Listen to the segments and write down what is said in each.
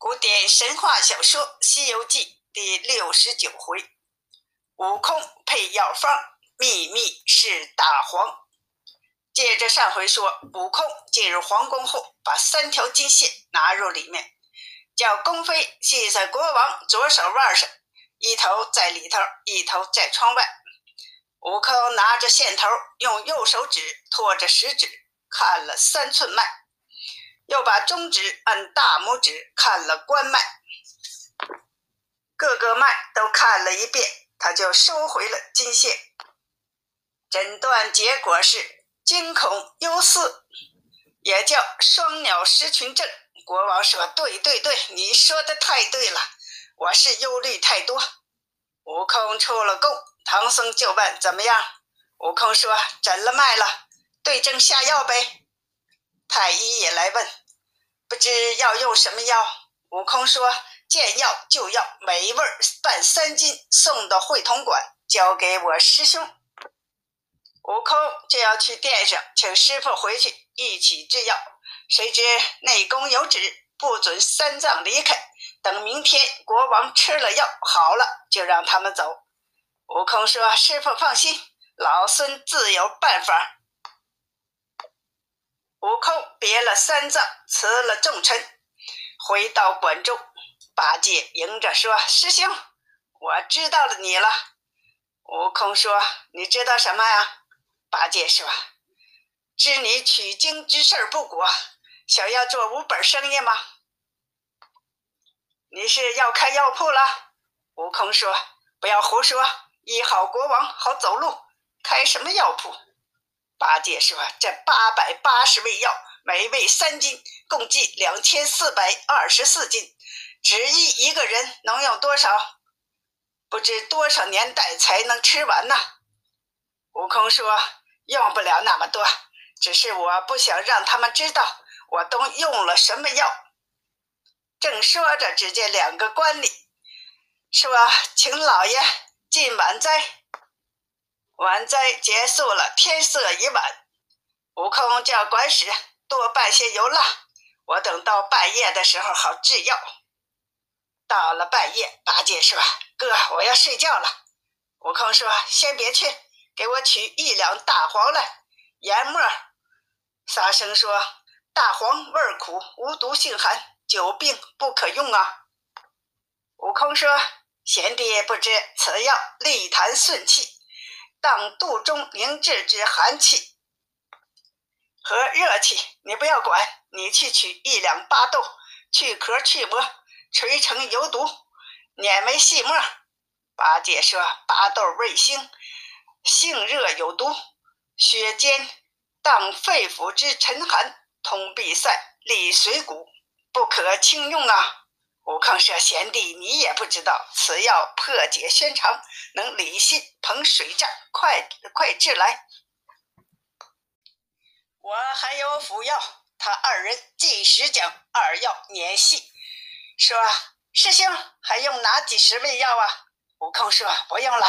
古典神话小说《西游记》第六十九回：悟空配药方，秘密是大黄。接着上回说，悟空进入皇宫后，把三条金线拿入里面，叫宫妃系在国王左手腕上，一头在里头，一头在窗外。悟空拿着线头，用右手指托着食指看了三寸脉。又把中指按大拇指看了关脉，各个脉都看了一遍，他就收回了金线。诊断结果是惊恐忧思，也叫双鸟失群症。国王说：“对对对，你说的太对了，我是忧虑太多。”悟空出了宫，唐僧就问：“怎么样？”悟空说：“诊了脉了，对症下药呗。”太医也来问。不知要用什么药？悟空说：“见药就要，每味儿半三斤，送到会同馆，交给我师兄。”悟空就要去殿上请师傅回去一起制药，谁知内宫有旨，不准三藏离开，等明天国王吃了药好了，就让他们走。悟空说：“师傅放心，老孙自有办法。”悟空别了三藏，辞了众臣，回到馆中。八戒迎着说：“师兄，我知道了你了。”悟空说：“你知道什么呀？”八戒说：“知你取经之事不果，想要做五本生意吗？你是要开药铺了？”悟空说：“不要胡说，医好国王好走路，开什么药铺？”八戒说：“这八百八十味药，每味三斤，共计两千四百二十四斤。只一一个人能用多少？不知多少年代才能吃完呢？”悟空说：“用不了那么多，只是我不想让他们知道我都用了什么药。”正说着，只见两个官吏说：“请老爷进晚斋。”晚斋结束了，天色已晚。悟空叫管使多拌些油蜡，我等到半夜的时候好制药。到了半夜，八戒说：“哥，我要睡觉了。”悟空说：“先别去，给我取一两大黄来，研末。”沙僧说：“大黄味苦，无毒性寒，久病不可用啊。”悟空说：“贤弟不知，此药利痰顺气。”当肚中凝滞之寒气和热气，你不要管，你去取一两巴豆，去壳去膜，捶成油毒，碾为细末。八戒说：“巴豆味腥，性热有毒，血尖当肺腑之沉寒，通闭塞，利水谷，不可轻用啊。”悟空说：“贤弟，你也不知道，此药破解宣肠，能理心捧水胀，快快治来。我还有辅药。”他二人计时将二药碾细，说：“师兄还用哪几十味药啊？”悟空说：“不用了。”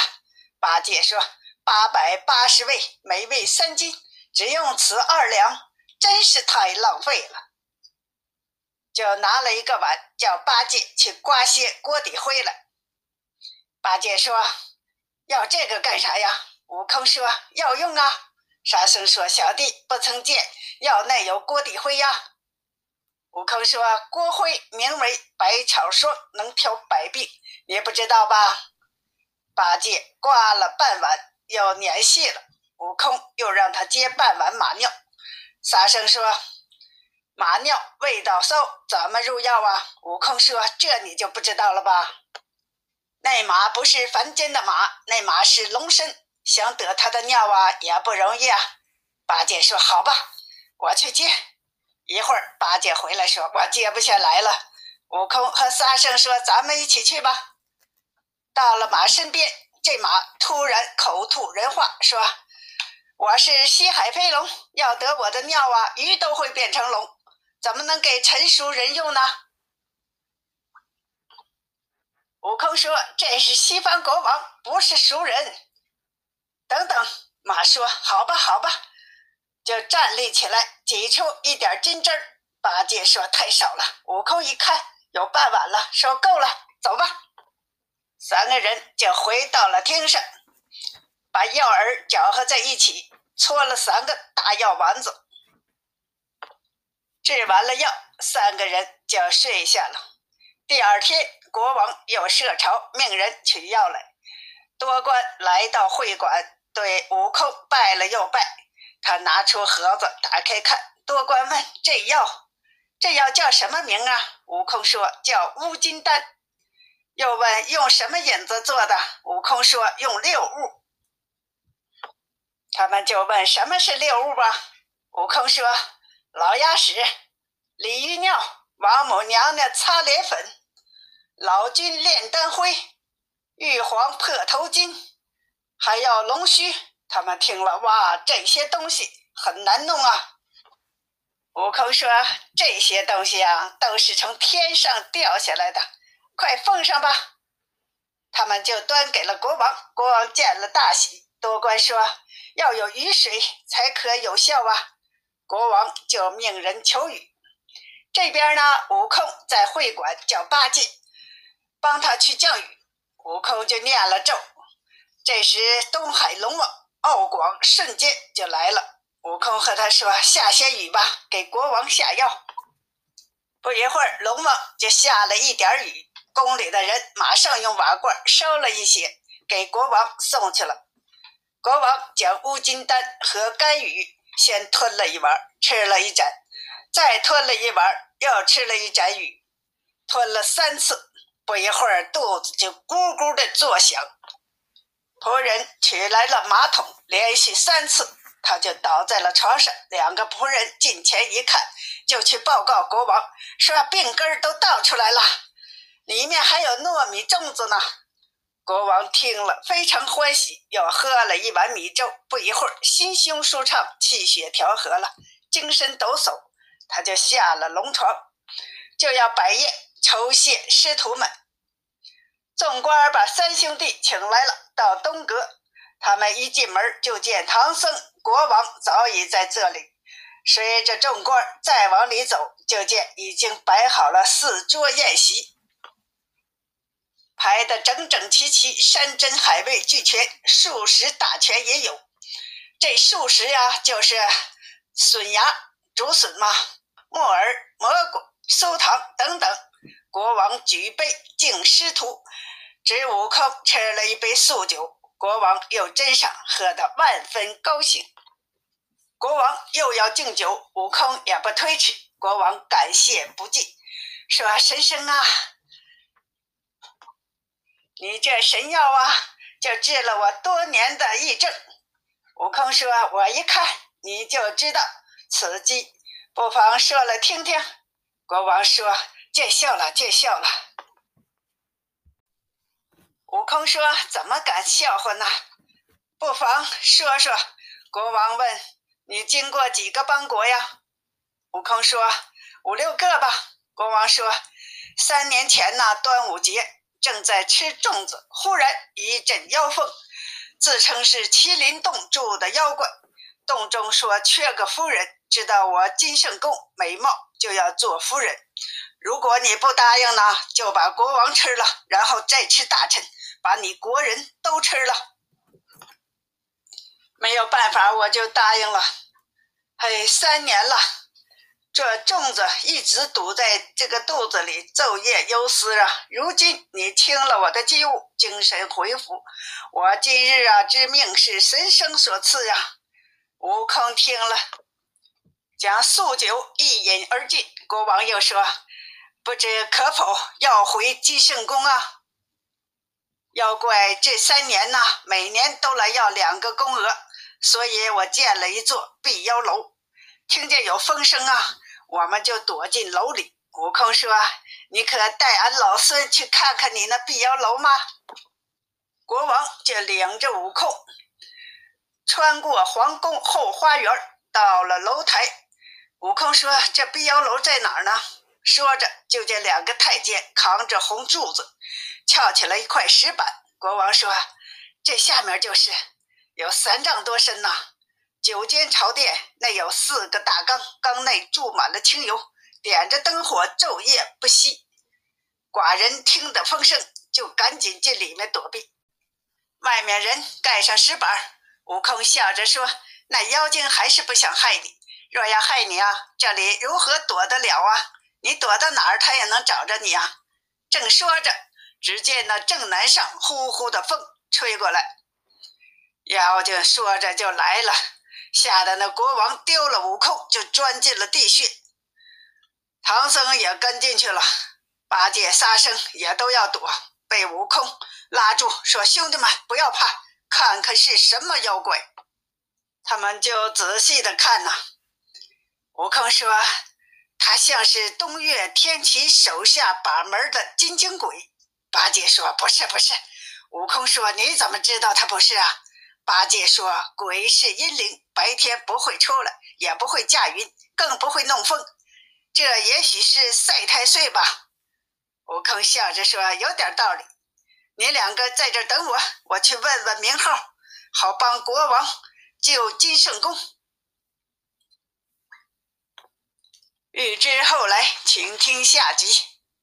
八戒说：“八百八十味，每味三斤，只用此二两，真是太浪费了。”就拿了一个碗，叫八戒去刮些锅底灰来。八戒说：“要这个干啥呀？”悟空说：“要用啊。”沙僧说：“小弟不曾见要内有锅底灰呀。”悟空说：“锅灰名为百草霜，能调百病，你不知道吧？”八戒刮了半碗，要碾细了。悟空又让他接半碗马尿。沙僧说。马尿味道馊，怎么入药啊？悟空说：“这你就不知道了吧？那马不是凡间的马，那马是龙身，想得他的尿啊，也不容易啊。”八戒说：“好吧，我去接。”一会儿，八戒回来说：“我接不下来了。”悟空和沙僧说：“咱们一起去吧。”到了马身边，这马突然口吐人话，说：“我是西海飞龙，要得我的尿啊，鱼都会变成龙。”怎么能给陈熟人用呢？悟空说：“这是西方国王，不是熟人。”等等，马说：“好吧，好吧。”就站立起来，挤出一点金汁儿。八戒说：“太少了。”悟空一看，有半碗了，说够了，走吧。三个人就回到了厅上，把药饵搅和在一起，搓了三个大药丸子。治完了药，三个人就睡下了。第二天，国王又设朝，命人取药来。多官来到会馆，对悟空拜了又拜。他拿出盒子，打开看。多官问：“这药，这药叫什么名啊？”悟空说：“叫乌金丹。”又问：“用什么引子做的？”悟空说：“用六物。”他们就问：“什么是六物吧？”悟空说：“老鸭屎、鲤鱼尿、王母娘娘擦脸粉、老君炼丹灰、玉皇破头巾，还要龙须。”他们听了，哇，这些东西很难弄啊。悟空说：“这些东西啊，都是从天上掉下来的，快奉上吧。”他们就端给了国王。国王见了大喜。多官说：“要有雨水才可有效啊。”国王就命人求雨。这边呢，悟空在会馆叫八戒帮他去降雨。悟空就念了咒。这时，东海龙王敖广瞬间就来了。悟空和他说：“下些雨吧，给国王下药。”不一会儿，龙王就下了一点雨。宫里的人马上用瓦罐烧了一些，给国王送去了。国王将乌金丹和甘雨先吞了一碗，吃了一盏，再吞了一碗，又吃了一盏雨，吞了三次。不一会儿，肚子就咕咕的作响。仆人取来了马桶，连续三次。他就倒在了床上，两个仆人近前一看，就去报告国王，说病根儿都倒出来了，里面还有糯米粽子呢。国王听了非常欢喜，又喝了一碗米粥。不一会儿，心胸舒畅，气血调和了，精神抖擞，他就下了龙床，就要摆宴酬谢师徒们。纵官把三兄弟请来了，到东阁。他们一进门就见唐僧、国王早已在这里。随着众官再往里走，就见已经摆好了四桌宴席，排得整整齐齐，山珍海味俱全，素食大全也有。这素食呀，就是笋芽、竹笋嘛，木耳、蘑菇、酥糖等等。国王举杯敬师徒，只悟空吃了一杯素酒。国王又斟上，喝得万分高兴。国王又要敬酒，悟空也不推迟。国王感谢不尽，说：“神僧啊，你这神药啊，就治了我多年的疫症。”悟空说：“我一看你就知道此计，不妨说来听听。”国王说：“见笑了，见笑了。”悟空说：“怎么敢笑话呢？不妨说说。”国王问：“你经过几个邦国呀？”悟空说：“五六个吧。”国王说：“三年前那端午节，正在吃粽子，忽然一阵妖风，自称是麒麟洞住的妖怪，洞中说缺个夫人，知道我金圣宫美貌，就要做夫人。如果你不答应呢，就把国王吃了，然后再吃大臣。”把你国人都吃了，没有办法，我就答应了。嘿，三年了，这粽子一直堵在这个肚子里，昼夜忧思啊。如今你听了我的机务，精神恢复，我今日啊之命是神生所赐呀。悟空听了，将素酒一饮而尽。国王又说：“不知可否要回金圣宫啊？”妖怪这三年呢，每年都来要两个宫娥，所以我建了一座避妖楼。听见有风声啊，我们就躲进楼里。悟空说：“你可带俺老孙去看看你那碧妖楼吗？”国王就领着悟空穿过皇宫后花园，到了楼台。悟空说：“这碧妖楼在哪儿呢？”说着，就见两个太监扛着红柱子。翘起了一块石板，国王说：“这下面就是，有三丈多深呐。九间朝殿内有四个大缸，缸内注满了清油，点着灯火，昼夜不息。寡人听得风声，就赶紧进里面躲避。外面人盖上石板，悟空笑着说：“那妖精还是不想害你。若要害你啊，这里如何躲得了啊？你躲到哪儿，他也能找着你啊！”正说着，只见那正南上呼呼的风吹过来，妖精说着就来了，吓得那国王丢了悟空，就钻进了地穴。唐僧也跟进去了，八戒、沙僧也都要躲，被悟空拉住，说：“兄弟们，不要怕，看看是什么妖怪。”他们就仔细的看呐。悟空说：“他像是东岳天齐手下把门的金睛鬼。”八戒说：“不是，不是。”悟空说：“你怎么知道他不是啊？”八戒说：“鬼是阴灵，白天不会出来，也不会驾云，更不会弄风。”这也许是赛太岁吧，悟空笑着说：“有点道理。你两个在这等我，我去问问名号，好帮国王救金圣公。”欲知后来，请听下集。